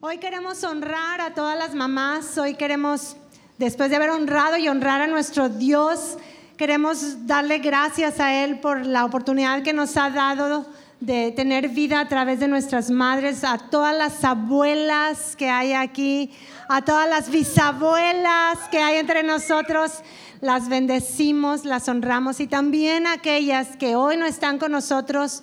Hoy queremos honrar a todas las mamás, hoy queremos, después de haber honrado y honrar a nuestro Dios, queremos darle gracias a Él por la oportunidad que nos ha dado de tener vida a través de nuestras madres, a todas las abuelas que hay aquí, a todas las bisabuelas que hay entre nosotros. Las bendecimos, las honramos y también a aquellas que hoy no están con nosotros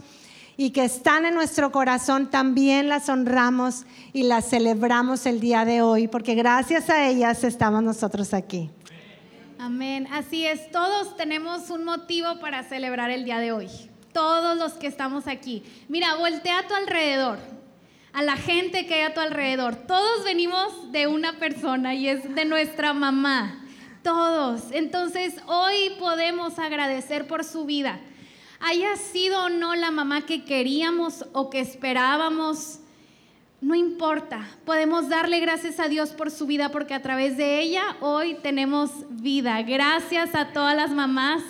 y que están en nuestro corazón, también las honramos y las celebramos el día de hoy, porque gracias a ellas estamos nosotros aquí. Amén. Así es, todos tenemos un motivo para celebrar el día de hoy. Todos los que estamos aquí. Mira, voltea a tu alrededor, a la gente que hay a tu alrededor. Todos venimos de una persona y es de nuestra mamá. Todos. Entonces, hoy podemos agradecer por su vida haya sido o no la mamá que queríamos o que esperábamos, no importa. Podemos darle gracias a Dios por su vida porque a través de ella hoy tenemos vida. Gracias a todas las mamás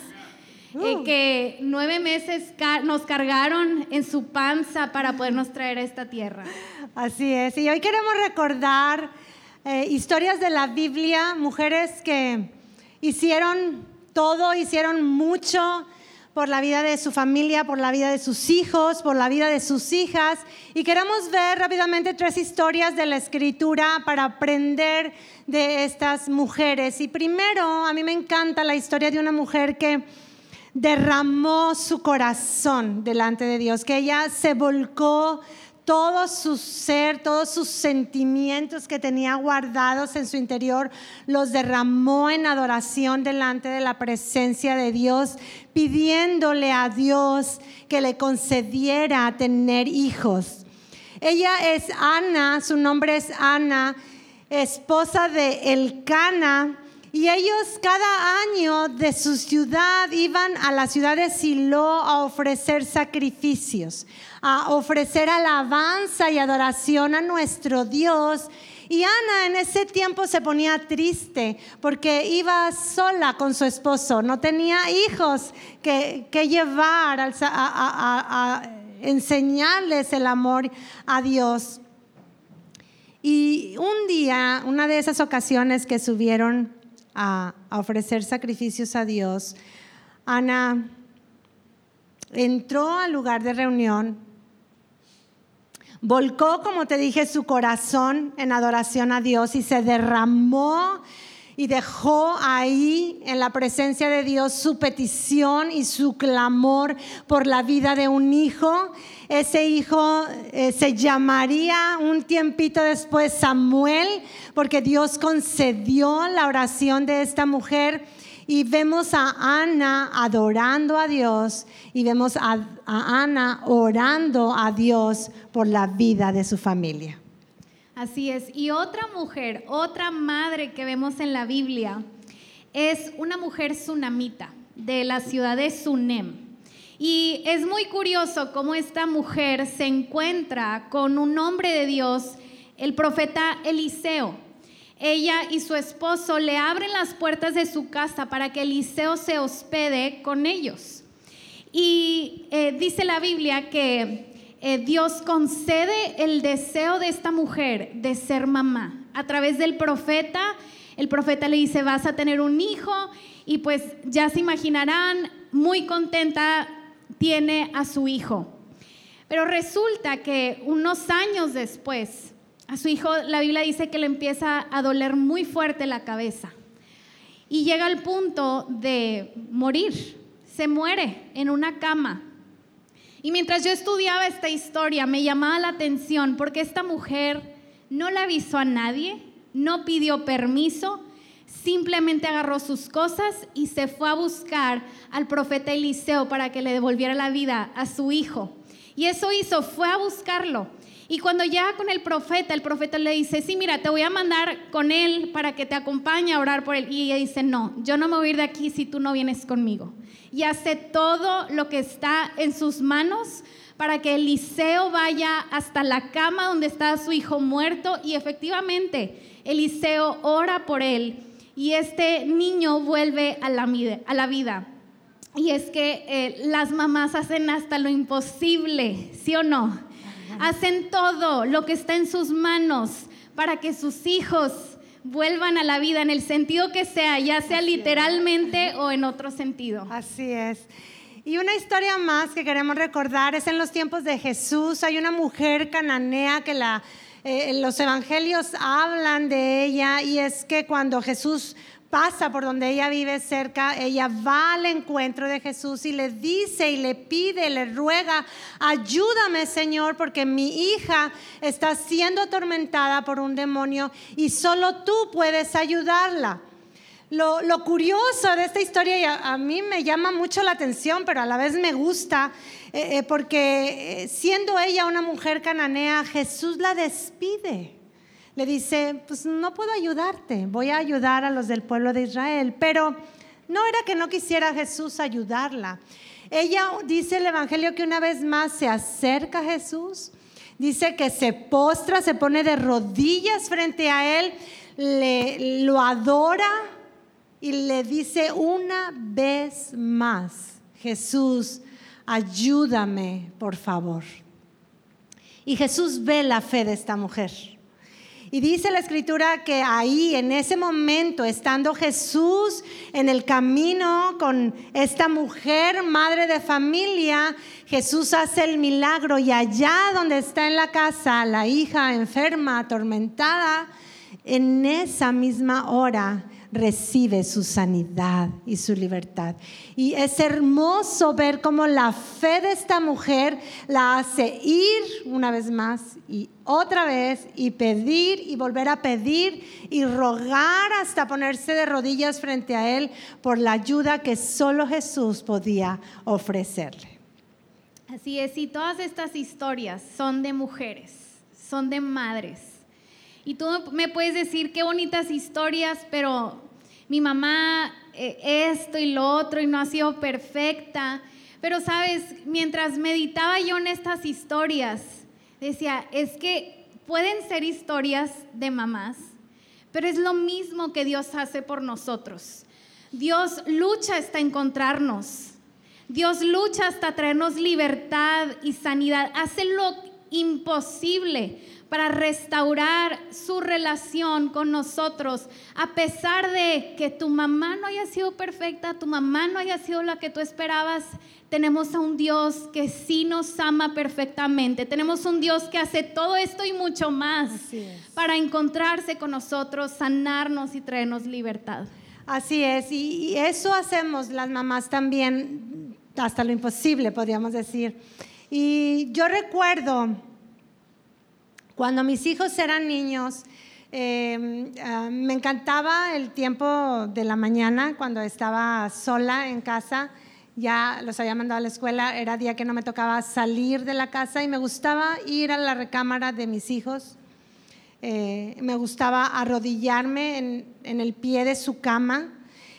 eh, uh. que nueve meses nos cargaron en su panza para podernos traer a esta tierra. Así es. Y hoy queremos recordar eh, historias de la Biblia, mujeres que hicieron todo, hicieron mucho por la vida de su familia, por la vida de sus hijos, por la vida de sus hijas. Y queremos ver rápidamente tres historias de la escritura para aprender de estas mujeres. Y primero, a mí me encanta la historia de una mujer que derramó su corazón delante de Dios, que ella se volcó todo su ser, todos sus sentimientos que tenía guardados en su interior, los derramó en adoración delante de la presencia de Dios, pidiéndole a Dios que le concediera tener hijos. Ella es Ana, su nombre es Ana, esposa de Elcana, y ellos cada año de su ciudad iban a la ciudad de Silo a ofrecer sacrificios, a ofrecer alabanza y adoración a nuestro Dios. Y Ana en ese tiempo se ponía triste porque iba sola con su esposo, no tenía hijos que, llevar a, a enseñarles el amor a Dios. Y un día, una de esas ocasiones que subieron a, ofrecer sacrificios a Dios, Ana entró al lugar de reunión, volcó, como te dije, su corazón en adoración a Dios y se derramó y dejó ahí en la presencia de Dios su petición y su clamor por la vida de un hijo. Ese hijo eh, se llamaría un tiempito después Samuel, porque Dios concedió la oración de esta mujer. Y vemos a Ana adorando a Dios y vemos a Ana orando a Dios por la vida de su familia. Así es. Y otra mujer, otra madre que vemos en la Biblia, es una mujer sunamita de la ciudad de Sunem. Y es muy curioso cómo esta mujer se encuentra con un hombre de Dios, el profeta Eliseo. Ella y su esposo le abren las puertas de su casa para que Eliseo se hospede con ellos. Y eh, dice la Biblia que eh, Dios concede el deseo de esta mujer de ser mamá. A través del profeta, el profeta le dice, vas a tener un hijo y pues ya se imaginarán, muy contenta tiene a su hijo. Pero resulta que unos años después, a su hijo la Biblia dice que le empieza a doler muy fuerte la cabeza y llega al punto de morir. Se muere en una cama y mientras yo estudiaba esta historia, me llamaba la atención porque esta mujer no le avisó a nadie, no pidió permiso, simplemente agarró sus cosas y se fue a buscar al profeta Eliseo para que le devolviera la vida a su hijo. Y eso hizo, fue a buscarlo. Y cuando llega con el profeta, el profeta le dice, sí, mira, te voy a mandar con él para que te acompañe a orar por él. Y ella dice, no, yo no me voy a ir de aquí si tú no vienes conmigo y hace todo lo que está en sus manos para que Eliseo vaya hasta la cama donde está su hijo muerto y efectivamente Eliseo ora por él y este niño vuelve a la, a la vida. Y es que eh, las mamás hacen hasta lo imposible, ¿sí o no? Hacen todo lo que está en sus manos para que sus hijos vuelvan a la vida en el sentido que sea, ya sea literalmente o en otro sentido. Así es. Y una historia más que queremos recordar es en los tiempos de Jesús. Hay una mujer cananea que la, eh, los evangelios hablan de ella y es que cuando Jesús pasa por donde ella vive cerca, ella va al encuentro de Jesús y le dice y le pide, le ruega, ayúdame Señor, porque mi hija está siendo atormentada por un demonio y solo tú puedes ayudarla. Lo, curioso de esta historia, y a, mí me llama mucho la atención, pero a la vez me gusta, eh, eh, porque eh, siendo ella una mujer cananea, Jesús la despide le dice, pues no puedo ayudarte, voy a ayudar a los del pueblo de Israel. Pero no era que no quisiera Jesús ayudarla. Ella dice el Evangelio que una vez más se acerca a Jesús, dice que se postra, se pone de rodillas frente a él, le, lo adora y le dice una vez más, Jesús, ayúdame, por favor. Y Jesús ve la fe de esta mujer. Y dice la escritura que ahí, en ese momento, estando Jesús en el camino con esta mujer, madre de familia, Jesús hace el milagro y allá donde está en la casa la hija enferma, atormentada, en esa misma hora recibe su sanidad y su libertad. Y es hermoso ver cómo la fe de esta mujer la hace ir una vez más y otra vez y pedir y volver a pedir y rogar hasta ponerse de rodillas frente a Él por la ayuda que solo Jesús podía ofrecerle. Así es, y todas estas historias son de mujeres, son de madres. Y tú me puedes decir qué bonitas historias, pero mi mamá eh, esto y lo otro y no ha sido perfecta. Pero sabes, mientras meditaba yo en estas historias, decía, es que pueden ser historias de mamás, pero es lo mismo que Dios hace por nosotros. Dios lucha hasta encontrarnos. Dios lucha hasta traernos libertad y sanidad. Hace lo imposible para restaurar su relación con nosotros, a pesar de que tu mamá no haya sido perfecta, tu mamá no haya sido la que tú esperabas, tenemos a un Dios que sí nos ama perfectamente, tenemos un Dios que hace todo esto y mucho más para encontrarse con nosotros, sanarnos y traernos libertad. Así es, y eso hacemos las mamás también, hasta lo imposible, podríamos decir. Y yo recuerdo cuando mis hijos eran niños, em, ah, me encantaba el tiempo de la mañana cuando estaba sola en casa. Ya los había mandado a la escuela, era día que no me tocaba salir de la casa y me gustaba ir a la recámara de mis hijos. Eh, me gustaba arrodillarme en, el pie de su cama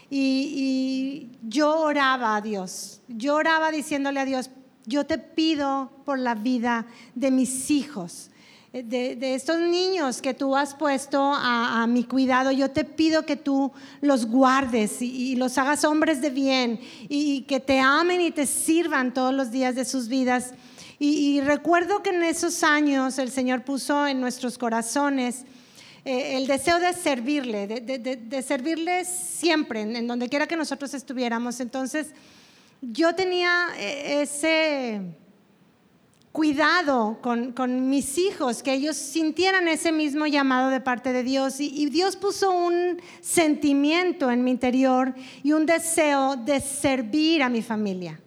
y, y yo oraba a Dios. Yo oraba diciéndole a Dios, yo te pido por la vida de mis hijos de, estos niños que tú has puesto a, mi cuidado, yo te pido que tú los guardes y, los hagas hombres de bien y, que te amen y te sirvan todos los días de sus vidas. Y, recuerdo que en esos años el Señor puso en nuestros corazones eh, el deseo de servirle, de, servirle siempre, en donde quiera que nosotros estuviéramos. Entonces, yo tenía eh, ese cuidado con, mis hijos, que ellos sintieran ese mismo llamado de parte de Dios. Y, Dios puso un sentimiento en mi interior y un deseo de servir a mi familia.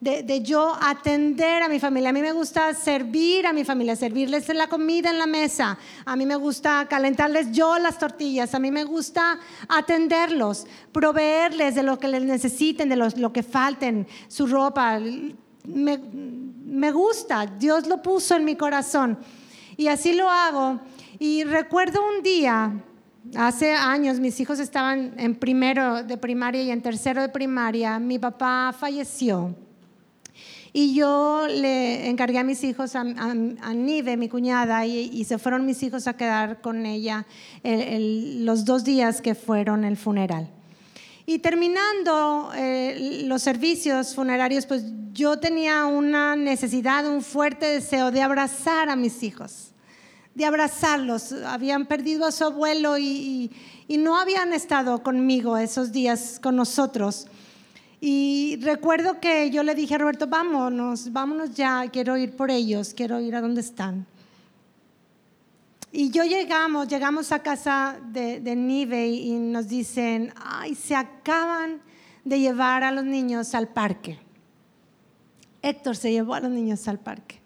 De, yo atender a mi familia. A mí me gusta servir a mi familia, servirles la comida en la mesa. A mí me gusta calentarles yo las tortillas. A mí me gusta atenderlos, proveerles de lo que les necesiten, de lo que falten, su ropa. Me, gusta, Dios lo puso en mi corazón. Y así lo hago. Y recuerdo un día, hace años, mis hijos estaban en primero de primaria y en tercero de primaria, mi papá falleció. Y yo le encargué a mis hijos, a, Nive, mi cuñada, y, se fueron mis hijos a quedar con ella los dos días que fueron el funeral. Y terminando eh, los servicios funerarios, pues yo tenía una necesidad, un fuerte deseo de abrazar a mis hijos, de abrazarlos. Habían perdido a su abuelo y, y no habían estado conmigo esos días con nosotros. Y recuerdo que yo le dije a Roberto, vámonos, vámonos ya, quiero ir por ellos, quiero ir a donde están. Y yo llegamos, llegamos a casa de, de Nive y nos dicen, ay, se acaban de llevar a los niños al parque. Héctor se llevó a los niños al parque.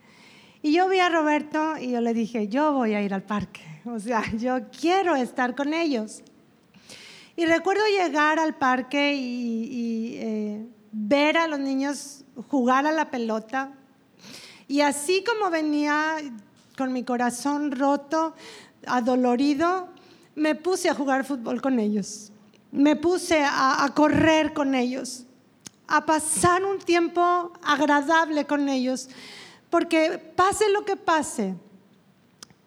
Y yo vi a Roberto y yo le dije, yo voy a ir al parque. O sea, yo quiero estar con ellos. Y recuerdo llegar al parque y, eh, ver a los niños jugar a la pelota. Y así como venía con mi corazón roto, adolorido, me puse a jugar fútbol con ellos. Me puse a, correr con ellos, a pasar un tiempo agradable con ellos. Porque pase lo que pase,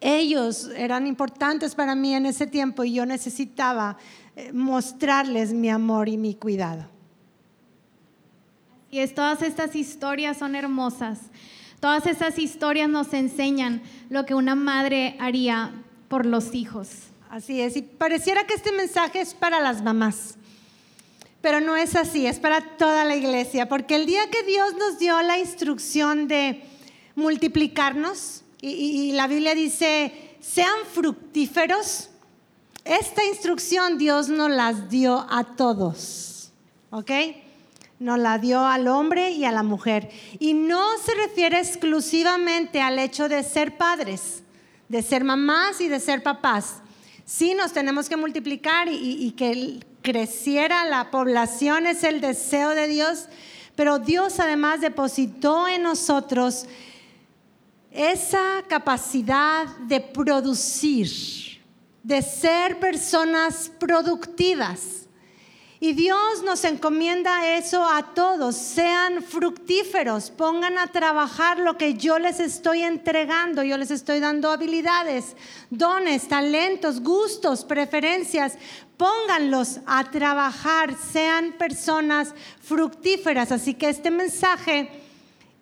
ellos eran importantes para mí en ese tiempo y yo necesitaba eh, mostrarles mi amor y mi cuidado. Y es, todas estas historias son hermosas. Todas esas historias nos enseñan lo que una madre haría por los hijos. Así es, y pareciera que este mensaje es para las mamás, pero no es así, es para toda la iglesia, porque el día que Dios nos dio la instrucción de multiplicarnos, y, y la Biblia dice, sean fructíferos, esta instrucción Dios nos las dio a todos, ¿ok? Nos la dio al hombre y a la mujer. Y no se refiere exclusivamente al hecho de ser padres, de ser mamás y de ser papás. Sí nos tenemos que multiplicar y, y que creciera la población es el deseo de Dios, pero Dios además depositó en nosotros esa capacidad de producir de ser personas productivas. Y Dios nos encomienda eso a todos, sean fructíferos, pongan a trabajar lo que yo les estoy entregando, yo les estoy dando habilidades, dones, talentos, gustos, preferencias, pónganlos a trabajar, sean personas fructíferas. Así que este mensaje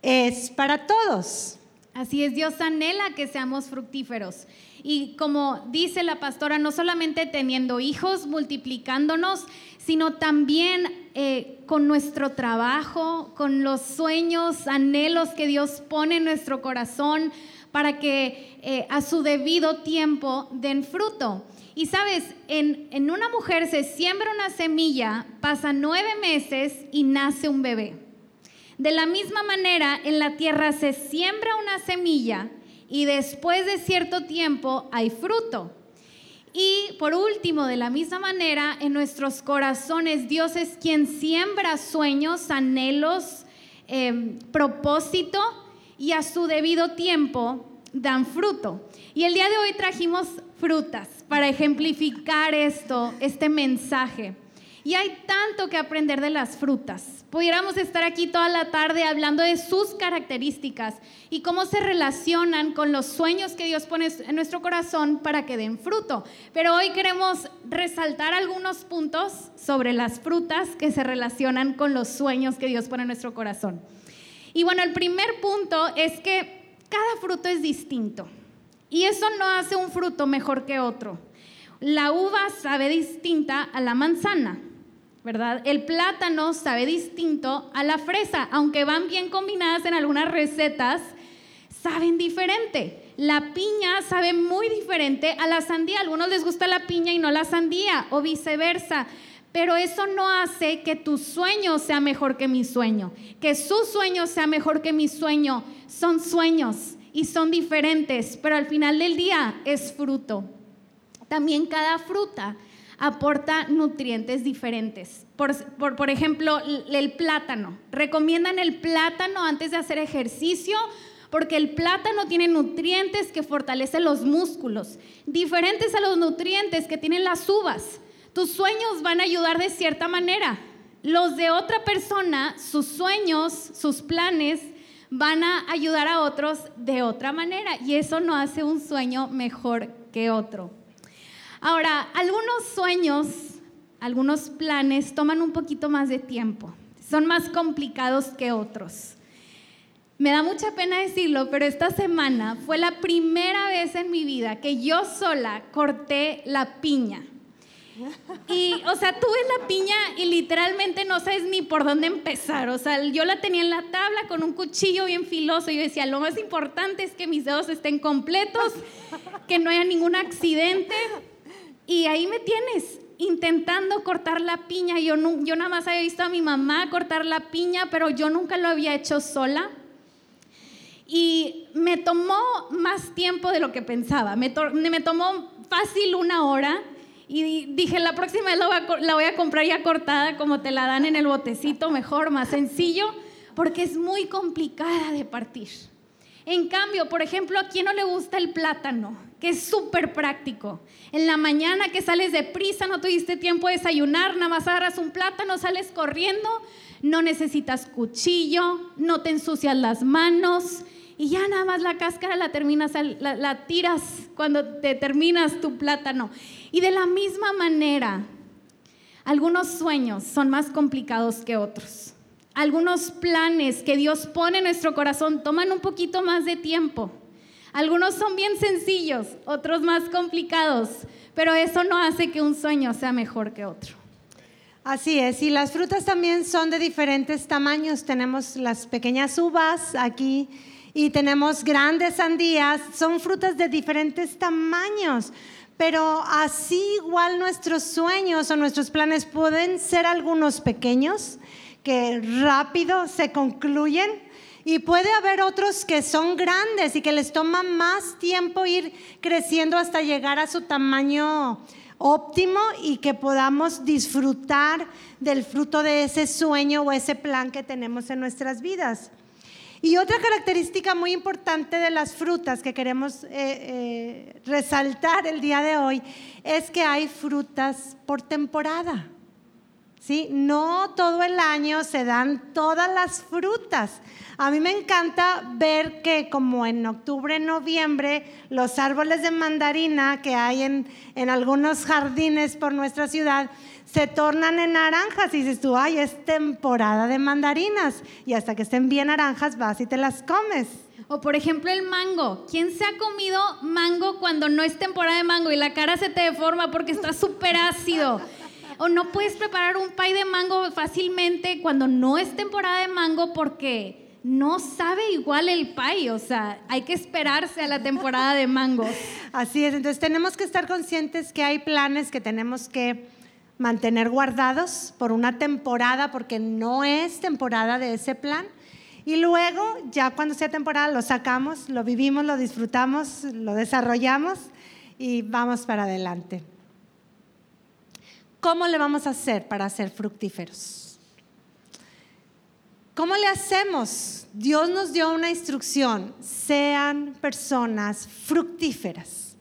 es para todos. Así es, Dios anhela que seamos fructíferos. Y como dice la pastora, no solamente teniendo hijos, multiplicándonos, sino también eh, con nuestro trabajo, con los sueños, anhelos que Dios pone en nuestro corazón para que eh, a su debido tiempo den fruto. Y sabes, en, en una mujer se siembra una semilla, pasa nueve meses y nace un bebé. De la misma manera, en la tierra se siembra una semilla y después de cierto tiempo hay fruto. Y por último, de la misma manera, en nuestros corazones Dios es quien siembra sueños, anhelos, em, propósito y a su debido tiempo dan fruto. Y el día de hoy trajimos frutas para ejemplificar esto, este mensaje. Y hay tanto que aprender de las frutas. Pudiéramos estar aquí toda la tarde hablando de sus características y cómo se relacionan con los sueños que Dios pone en nuestro corazón para que den fruto. Pero hoy queremos resaltar algunos puntos sobre las frutas que se relacionan con los sueños que Dios pone en nuestro corazón. Y bueno, el primer punto es que cada fruto es distinto. Y eso no hace un fruto mejor que otro. La uva sabe distinta a la manzana. ¿Verdad? El plátano sabe distinto a la fresa, aunque van bien combinadas en algunas recetas, saben diferente. La piña sabe muy diferente a la sandía. A algunos les gusta la piña y no la sandía, o viceversa. Pero eso no hace que tu sueño sea mejor que mi sueño, que su sueño sea mejor que mi sueño. Son sueños y son diferentes, pero al final del día es fruto. También cada fruta aporta nutrientes diferentes. Por, por, ejemplo, el plátano. Recomiendan el plátano antes de hacer ejercicio porque el plátano tiene nutrientes que fortalecen los músculos, diferentes a los nutrientes que tienen las uvas. Tus sueños van a ayudar de cierta manera. Los de otra persona, sus sueños, sus planes, van a ayudar a otros de otra manera. Y eso no hace un sueño mejor que otro. Ahora, algunos sueños algunos planes toman un poquito más de tiempo, son más complicados que otros. Me da mucha pena decirlo, pero esta semana fue la primera vez en mi vida que yo sola corté la piña. Y, o sea, tú la piña y literalmente no sabes ni por dónde empezar. O sea, yo la tenía en la tabla con un cuchillo bien filoso. Y yo decía, lo más importante es que mis dedos estén completos, que no haya ningún accidente. Y ahí me tienes, intentando cortar la piña. Yo, yo nada más había visto a mi mamá cortar la piña, pero yo nunca lo había hecho sola. Y me tomó más tiempo de lo que pensaba. Me, me tomó fácil una hora y dije, la próxima vez la voy, a, la voy a comprar ya cortada, como te la dan en el botecito, mejor, más sencillo, porque es muy complicada de partir. En cambio, por ejemplo, ¿a quién no le gusta el plátano? Que es súper práctico. En la mañana que sales de prisa, no tuviste tiempo de desayunar, nada más agarras un plátano, sales corriendo, no necesitas cuchillo, no te ensucias las manos y ya nada más la cáscara la terminas, la, tiras cuando te terminas tu plátano. Y de la misma manera, algunos sueños son más complicados que otros. Algunos planes que Dios pone en nuestro corazón toman un poquito más de tiempo. Algunos son bien sencillos, otros más complicados, pero eso no hace que un sueño sea mejor que otro. Así es, y las frutas también son de diferentes tamaños. Tenemos las pequeñas uvas aquí y tenemos grandes sandías, son frutas de diferentes tamaños. Pero así igual nuestros sueños o nuestros planes pueden ser algunos pequeños que rápido se concluyen y puede haber otros que son grandes y que les toma más tiempo ir creciendo hasta llegar a su tamaño óptimo y que podamos disfrutar del fruto de ese sueño o ese plan que tenemos en nuestras vidas. Y otra característica muy importante de las frutas que queremos eh, eh, resaltar el día de hoy es que hay frutas por temporada. ¿Sí? No todo el año se dan todas las frutas. A mí me encanta ver que como en octubre, noviembre, los árboles de mandarina que hay en, en algunos jardines por nuestra ciudad se tornan en naranjas y dices tú, ay, es temporada de mandarinas. Y hasta que estén bien naranjas vas y te las comes. O por ejemplo el mango. ¿Quién se ha comido mango cuando no es temporada de mango y la cara se te deforma porque está súper ácido? O no puedes preparar un pay de mango fácilmente cuando no es temporada de mango porque no sabe igual el pay, o sea, hay que esperarse a la temporada de mangos. Así es, entonces tenemos que estar conscientes que hay planes que tenemos que mantener guardados por una temporada porque no es temporada de ese plan. Y luego, ya cuando sea temporada, lo sacamos, lo vivimos, lo disfrutamos, lo desarrollamos y vamos para adelante. ¿Cómo le vamos a hacer para ser fructíferos? ¿Cómo le hacemos? Dios nos dio una instrucción, sean personas fructíferas.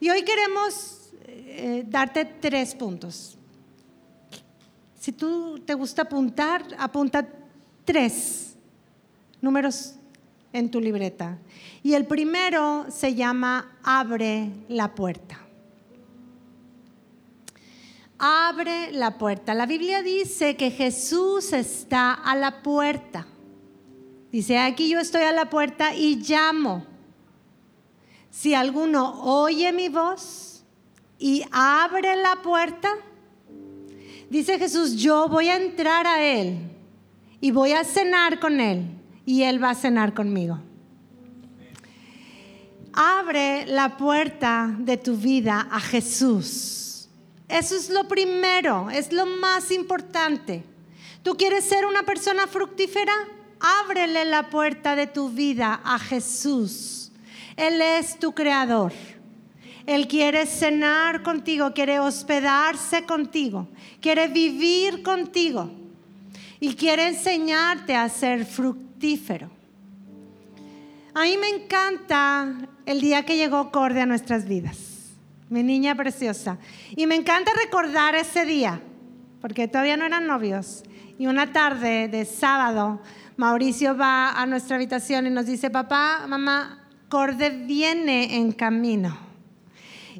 Y hoy queremos eh, darte tres puntos. Si tú te gusta apuntar, apunta tres números en tu libreta. Y el primero se llama abre la puerta abre la puerta. La Biblia dice que Jesús está a la puerta. Dice, aquí yo estoy a la puerta y llamo. Si alguno oye mi voz y abre la puerta, dice Jesús, yo voy a entrar a Él y voy a cenar con Él y Él va a cenar conmigo. Abre la puerta de tu vida a Jesús. Eso es lo primero, es lo más importante. ¿Tú quieres ser una persona fructífera? Ábrele la puerta de tu vida a Jesús. Él es tu creador. Él quiere cenar contigo, quiere hospedarse contigo, quiere vivir contigo y quiere enseñarte a ser fructífero. A mí me encanta el día que llegó Corde a nuestras vidas mi niña preciosa. Y me encanta recordar ese día, porque todavía no eran novios. Y una tarde de sábado, Mauricio va a nuestra habitación y nos dice, papá, mamá, Corde viene en camino.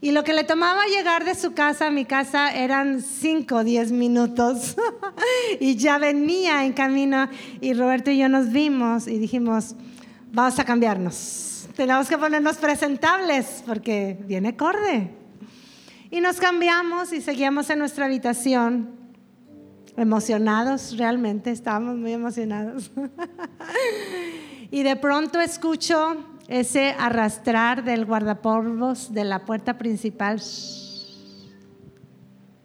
Y lo que le tomaba llegar de su casa a mi casa eran 5 o 10 minutos. y ya venía en camino y Roberto y yo nos vimos y dijimos, vamos a cambiarnos. Tenemos que ponernos presentables porque viene corde. Y nos cambiamos y seguíamos en nuestra habitación, emocionados, realmente estábamos muy emocionados. y de pronto escucho ese arrastrar del guardapolvos de la puerta principal.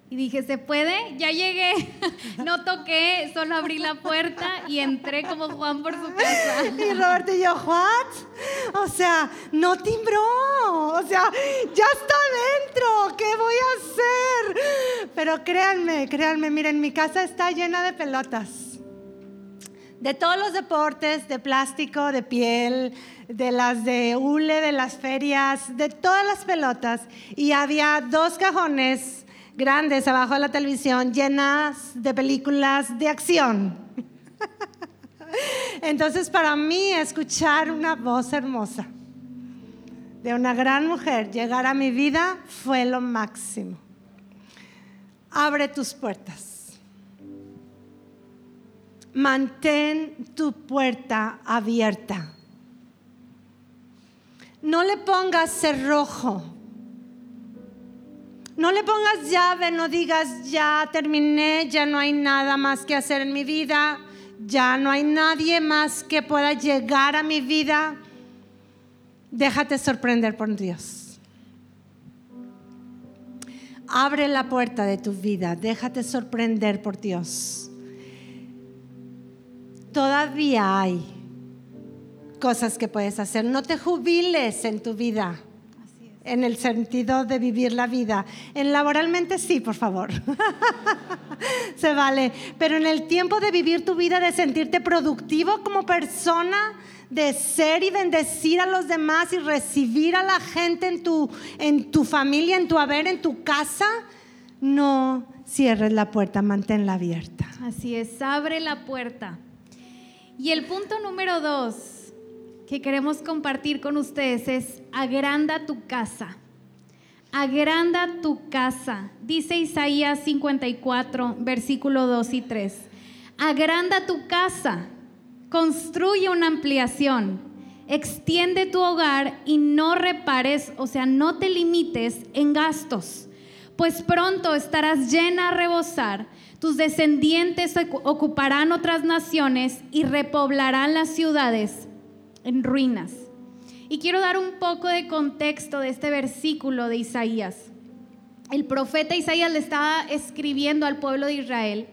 Y dije, ¿se puede? Ya llegué. No toqué, solo abrí la puerta y entré como Juan por su casa. Y Roberto y yo, ¿what? O sea, no timbró. O sea, ya está dentro. ¿Qué voy a hacer? Pero créanme, créanme, miren, mi casa está llena de pelotas. De todos los deportes, de plástico, de piel, de las de hule, de las ferias, de todas las pelotas. Y había dos cajones grandes abajo de la televisión llenas de películas de acción. Entonces para mí escuchar una voz hermosa de una gran mujer llegar a mi vida fue lo máximo. Abre tus puertas. Mantén tu puerta abierta. No le pongas cerrojo no le pongas llave, no digas ya terminé, ya no hay nada más que hacer en mi vida, ya no hay nadie más que pueda llegar a mi vida. Déjate sorprender por Dios. Abre la puerta de tu vida, déjate sorprender por Dios. Todavía hay cosas que puedes hacer. No te jubiles en tu vida en el sentido de vivir la vida. En laboralmente sí, por favor. Se vale. Pero en el tiempo de vivir tu vida, de sentirte productivo como persona, de ser y bendecir a los demás y recibir a la gente en tu, en tu familia, en tu haber, en tu casa, no cierres la puerta, manténla abierta. Así es, abre la puerta. Y el punto número dos que queremos compartir con ustedes es agranda tu casa. Agranda tu casa. Dice Isaías 54, versículo 2 y 3. Agranda tu casa. Construye una ampliación. Extiende tu hogar y no repares, o sea, no te limites en gastos, pues pronto estarás llena a rebosar. Tus descendientes ocuparán otras naciones y repoblarán las ciudades en ruinas. Y quiero dar un poco de contexto de este versículo de Isaías. El profeta Isaías le estaba escribiendo al pueblo de Israel.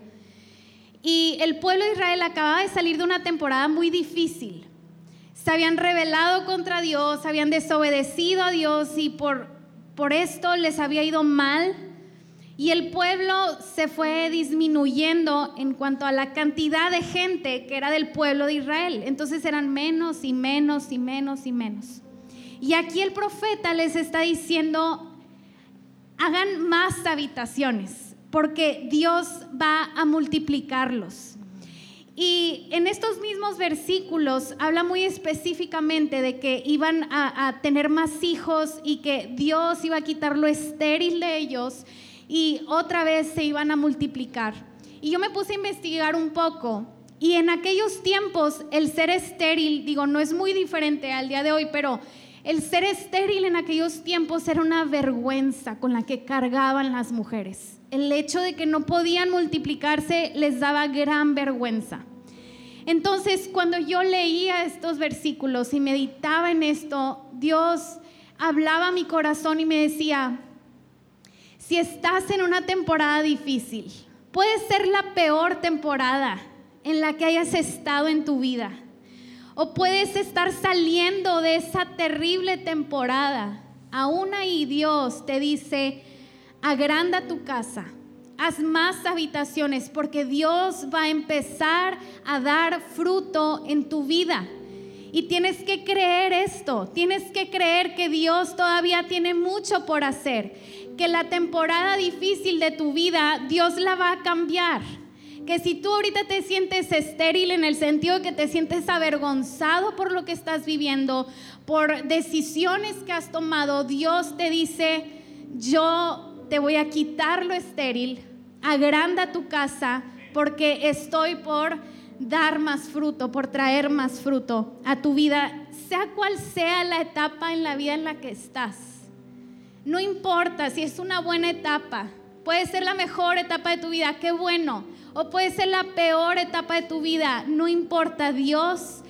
Y el pueblo de Israel acababa de salir de una temporada muy difícil. Se habían rebelado contra Dios, habían desobedecido a Dios y por, por esto les había ido mal y el pueblo se fue disminuyendo en cuanto a la cantidad de gente que era del pueblo de Israel. Entonces eran menos y menos y menos y menos. Y aquí el profeta les está diciendo, hagan más habitaciones, porque Dios va a multiplicarlos. Y en estos mismos versículos habla muy específicamente de que iban a, tener más hijos y que Dios iba a quitar lo estéril de ellos y otra vez se iban a multiplicar. Y yo me puse a investigar un poco y en aquellos tiempos el ser estéril, digo, no es muy diferente al día de hoy, pero el ser estéril en aquellos tiempos era una vergüenza con la que cargaban las mujeres. El hecho de que no podían multiplicarse les daba gran vergüenza. Entonces, cuando yo leía estos versículos y meditaba en esto, Dios hablaba a mi corazón y me decía, si estás en una temporada difícil, puede ser la peor temporada en la que hayas estado en tu vida. O puedes estar saliendo de esa terrible temporada. Aún ahí Dios te dice, agranda tu casa, haz más habitaciones, porque Dios va a empezar a dar fruto en tu vida. Y tienes que creer esto, tienes que creer que Dios todavía tiene mucho por hacer, que la temporada difícil de tu vida Dios la va a cambiar. Que si tú ahorita te sientes estéril en el sentido de que te sientes avergonzado por lo que estás viviendo, por decisiones que has tomado, Dios te dice, yo te voy a quitar lo estéril, agranda tu casa, porque estoy por dar más fruto, por traer más fruto a tu vida, sea cual sea la etapa en la vida en la que estás. No importa si es una buena etapa, puede ser la mejor etapa de tu vida, qué bueno, o puede ser la peor etapa de tu vida, no importa, Dios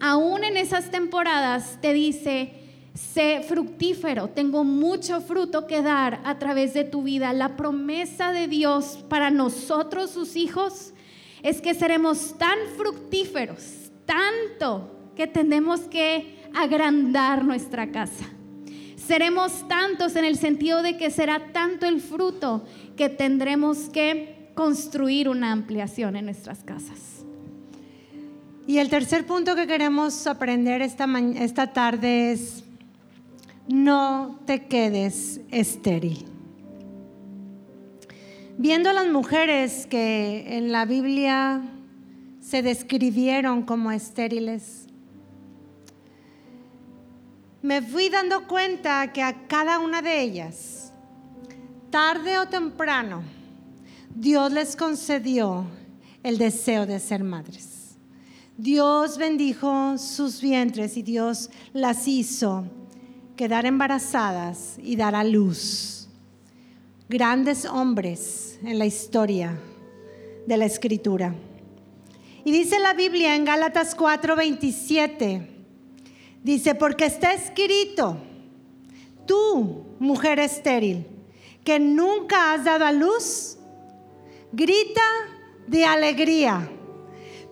aún en esas temporadas te dice, sé fructífero, tengo mucho fruto que dar a través de tu vida. La promesa de Dios para nosotros, sus hijos, es que seremos tan fructíferos, tanto que tenemos que agrandar nuestra casa. Seremos tantos en el sentido de que será tanto el fruto que tendremos que construir una ampliación en nuestras casas. Y el tercer punto que queremos aprender esta, esta tarde es, no te quedes estéril. Viendo a las mujeres que en la Biblia se describieron como estériles, me fui dando cuenta que a cada una de ellas, tarde o temprano, Dios les concedió el deseo de ser madres. Dios bendijo sus vientres y Dios las hizo quedar embarazadas y dar a luz. Grandes hombres en la historia de la escritura. Y dice la Biblia en Gálatas 4:27, dice, porque está escrito, tú, mujer estéril, que nunca has dado a luz, grita de alegría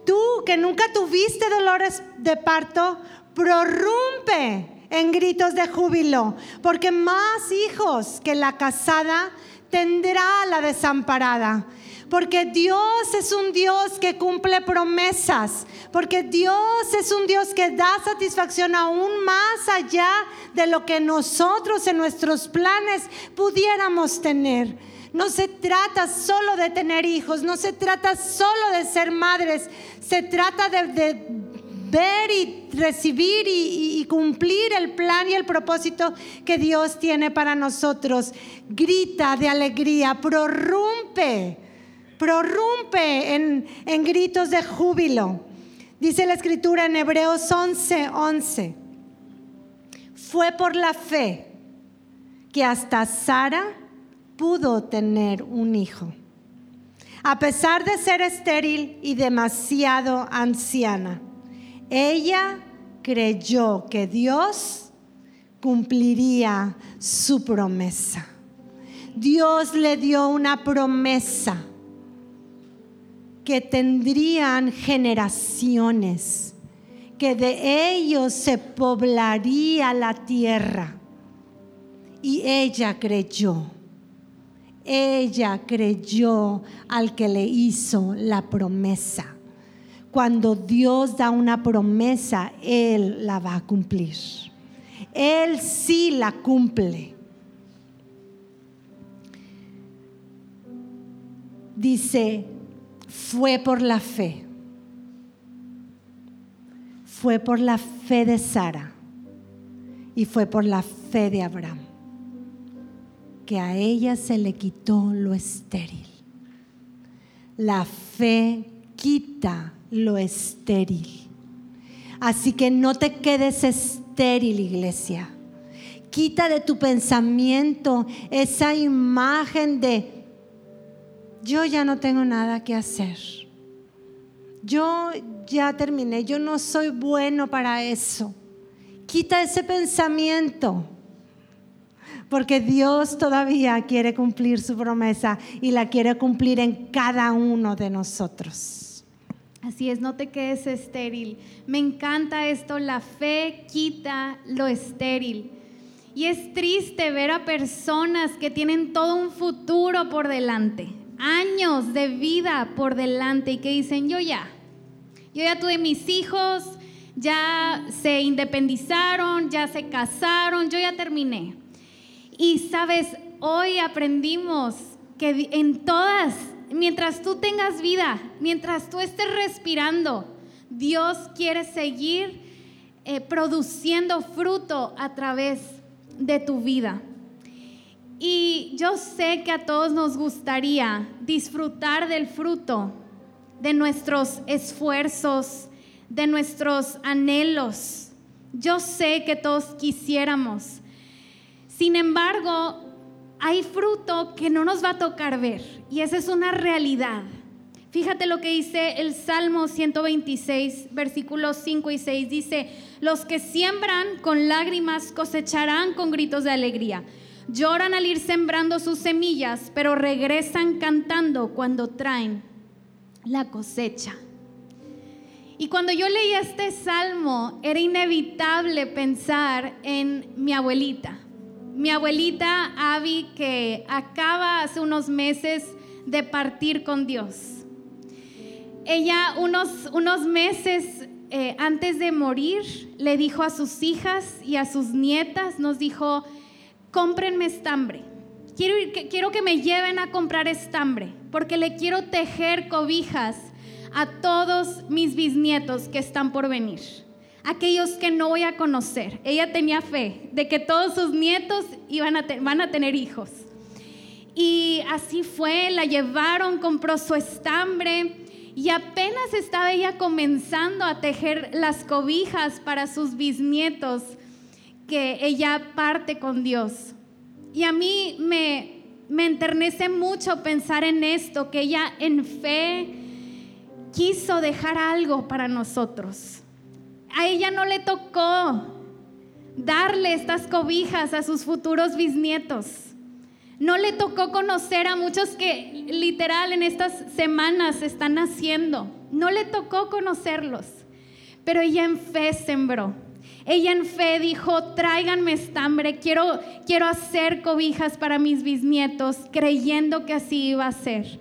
Tú que nunca tuviste dolores de parto, prorrumpe en gritos de júbilo, porque más hijos que la casada tendrá la desamparada. Porque Dios es un Dios que cumple promesas. Porque Dios es un Dios que da satisfacción aún más allá de lo que nosotros en nuestros planes pudiéramos tener. No se trata solo de tener hijos, no se trata solo de ser madres, se trata de, ver y recibir y, cumplir el plan y el propósito que Dios tiene para nosotros. Grita de alegría, prorrumpe, prorrumpe en, en gritos de júbilo. Dice la escritura en Hebreos 11, 11. Fue por la fe que hasta Sara pudo tener un hijo. A pesar de ser estéril y demasiado anciana, ella creyó que Dios cumpliría su promesa. Dios le dio una promesa que tendrían generaciones, que de ellos se poblaría la tierra. Y ella creyó. Ella creyó al que le hizo la promesa. Cuando Dios da una promesa, Él la va a cumplir. Él sí la cumple. Dice, fue por la fe. Fue por la fe de Sara y fue por la fe de Abraham que a ella se le quitó lo estéril. La fe quita lo estéril. Así que no te quedes estéril, iglesia. Quita de tu pensamiento esa imagen de yo ya no tengo nada que hacer. Yo ya terminé, yo no soy bueno para eso. Quita ese pensamiento porque Dios todavía quiere cumplir su promesa y la quiere cumplir en cada uno de nosotros. Así es, no te quedes estéril. Me encanta esto, la fe quita lo estéril. Y es triste ver a personas que tienen todo un futuro por delante, años de vida por delante y que dicen, yo ya, yo ya tuve mis hijos, ya se independizaron, ya se casaron, yo ya terminé. Y sabes, hoy aprendimos que en todas, mientras tú tengas vida, mientras tú estés respirando, Dios quiere seguir eh, produciendo fruto a través de tu vida. Y yo sé que a todos nos gustaría disfrutar del fruto de nuestros esfuerzos, de nuestros anhelos. Yo sé que todos quisiéramos. Sin embargo, hay fruto que no nos va a tocar ver y esa es una realidad. Fíjate lo que dice el Salmo 126, versículos 5 y 6. Dice, los que siembran con lágrimas cosecharán con gritos de alegría. Lloran al ir sembrando sus semillas, pero regresan cantando cuando traen la cosecha. Y cuando yo leí este salmo, era inevitable pensar en mi abuelita. Mi abuelita Abby, que acaba hace unos meses de partir con Dios. Ella unos, unos meses eh, antes de morir le dijo a sus hijas y a sus nietas, nos dijo, cómprenme estambre. Quiero, quiero que me lleven a comprar estambre, porque le quiero tejer cobijas a todos mis bisnietos que están por venir, aquellos que no voy a conocer. Ella tenía fe de que todos sus nietos iban a van a tener hijos. Y así fue, la llevaron, compró su estambre y apenas estaba ella comenzando a tejer las cobijas para sus bisnietos, que ella parte con Dios. Y a mí me, me enternece mucho pensar en esto, que ella en fe quiso dejar algo para nosotros. A ella no le tocó darle estas cobijas a sus futuros bisnietos. No le tocó conocer a muchos que literal en estas semanas están naciendo. No le tocó conocerlos. Pero ella en fe sembró. Ella en fe dijo, tráiganme estambre, quiero, quiero hacer cobijas para mis bisnietos, creyendo que así iba a ser.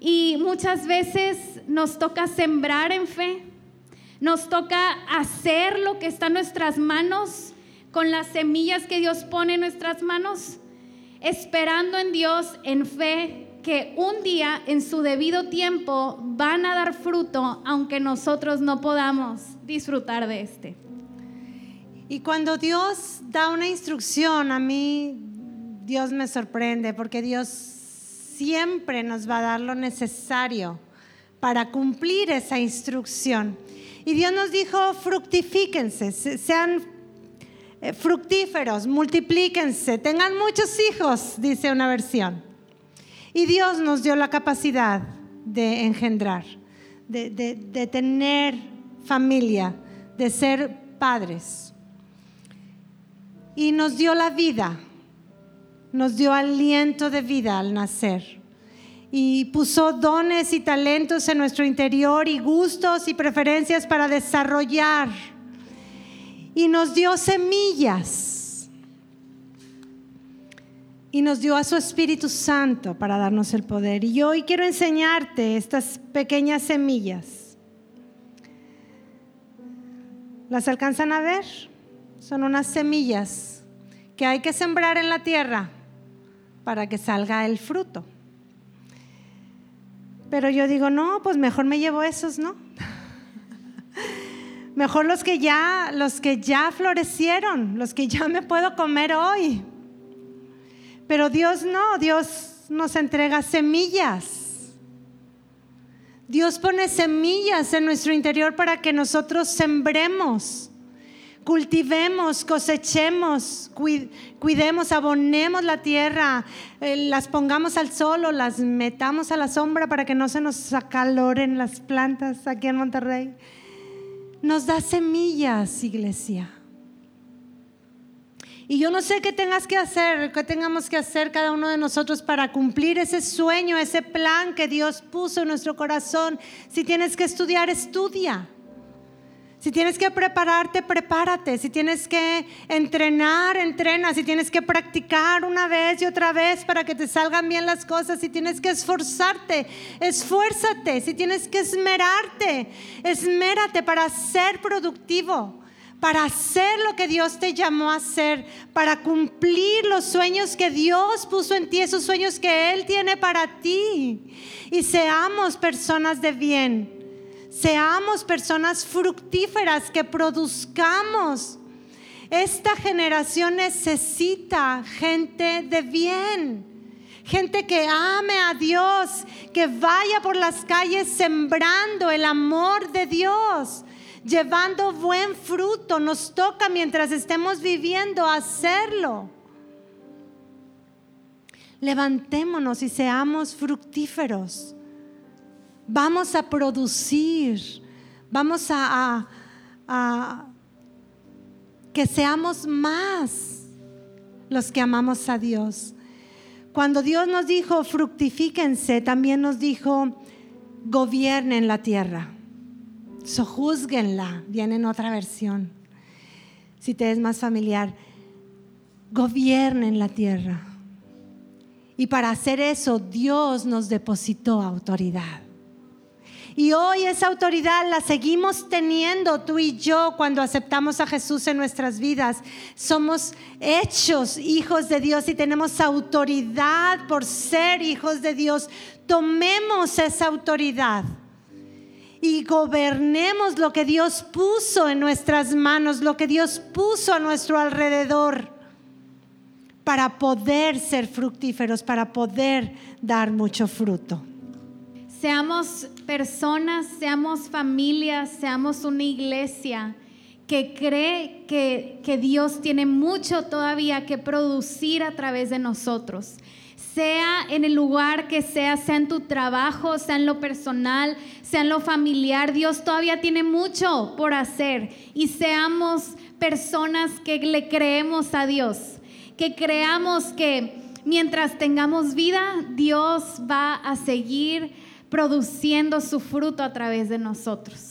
Y muchas veces nos toca sembrar en fe, nos toca hacer lo que está en nuestras manos con las semillas que Dios pone en nuestras manos esperando en Dios en fe que un día en su debido tiempo van a dar fruto aunque nosotros no podamos disfrutar de este. Y cuando Dios da una instrucción, a mí Dios me sorprende porque Dios siempre nos va a dar lo necesario para cumplir esa instrucción. Y Dios nos dijo, fructifíquense, sean eh, fructíferos, multiplíquense, tengan muchos hijos, dice una versión. Y Dios nos dio la capacidad de engendrar, de, de tener familia, de ser padres. Y nos dio la vida, nos dio aliento de vida al nacer. Y puso dones y talentos en nuestro interior y gustos y preferencias para desarrollar y nos dio semillas. Y nos dio a su Espíritu Santo para darnos el poder. Y hoy quiero enseñarte estas pequeñas semillas. ¿Las alcanzan a ver? Son unas semillas que hay que sembrar en la tierra para que salga el fruto. Pero yo digo, no, pues mejor me llevo esos, ¿no? Mejor los que ya, los que ya florecieron, los que ya me puedo comer hoy. Pero Dios no, Dios nos entrega semillas. Dios pone semillas en nuestro interior para que nosotros sembremos, cultivemos, cosechemos, cuidemos, abonemos la tierra, eh, las pongamos al sol o las metamos a la sombra para que no se nos acaloren las plantas aquí en Monterrey nos da semillas, iglesia. Y yo no sé qué tengas que hacer, qué tengamos que hacer cada uno de nosotros para cumplir ese sueño, ese plan que Dios puso en nuestro corazón. Si tienes que estudiar, estudia. Si tienes que prepararte, prepárate. Si tienes que entrenar, entrena. Si tienes que practicar una vez y otra vez para que te salgan bien las cosas. Si tienes que esforzarte, esfuérzate. Si tienes que esmerarte, esmérate para ser productivo. Para hacer lo que Dios te llamó a hacer, para cumplir los sueños que Dios puso en ti, esos sueños que Él tiene para ti. Y seamos personas de bien Seamos personas fructíferas, que produzcamos. Esta generación necesita gente de bien, gente que ame a Dios, que vaya por las calles sembrando el amor de Dios, llevando buen fruto. Nos toca mientras estemos viviendo hacerlo. Levantémonos y seamos fructíferos. Vamos a producir, vamos a, que seamos más los que amamos a Dios. Cuando Dios nos dijo fructifíquense, también nos dijo gobiernen la tierra, sojuzguenla, viene en otra versión, si te es más familiar, gobiernen la tierra. Y para hacer eso Dios nos depositó autoridad. Y hoy esa autoridad la seguimos teniendo tú y yo cuando aceptamos a Jesús en nuestras vidas. Somos hechos hijos de Dios y tenemos autoridad por ser hijos de Dios. Tomemos esa autoridad y gobernemos lo que Dios puso en nuestras manos, lo que Dios puso a nuestro alrededor para poder ser fructíferos, para poder dar mucho fruto. Seamos personas, seamos familias, seamos una iglesia que cree que, que, Dios tiene mucho todavía que producir a través de nosotros. Sea en el lugar que sea, sea en tu trabajo, sea en lo personal, sea en lo familiar, Dios todavía tiene mucho por hacer y seamos personas que le creemos a Dios que creamos que mientras tengamos vida, Dios va a seguir produciendo su fruto a través de nosotros.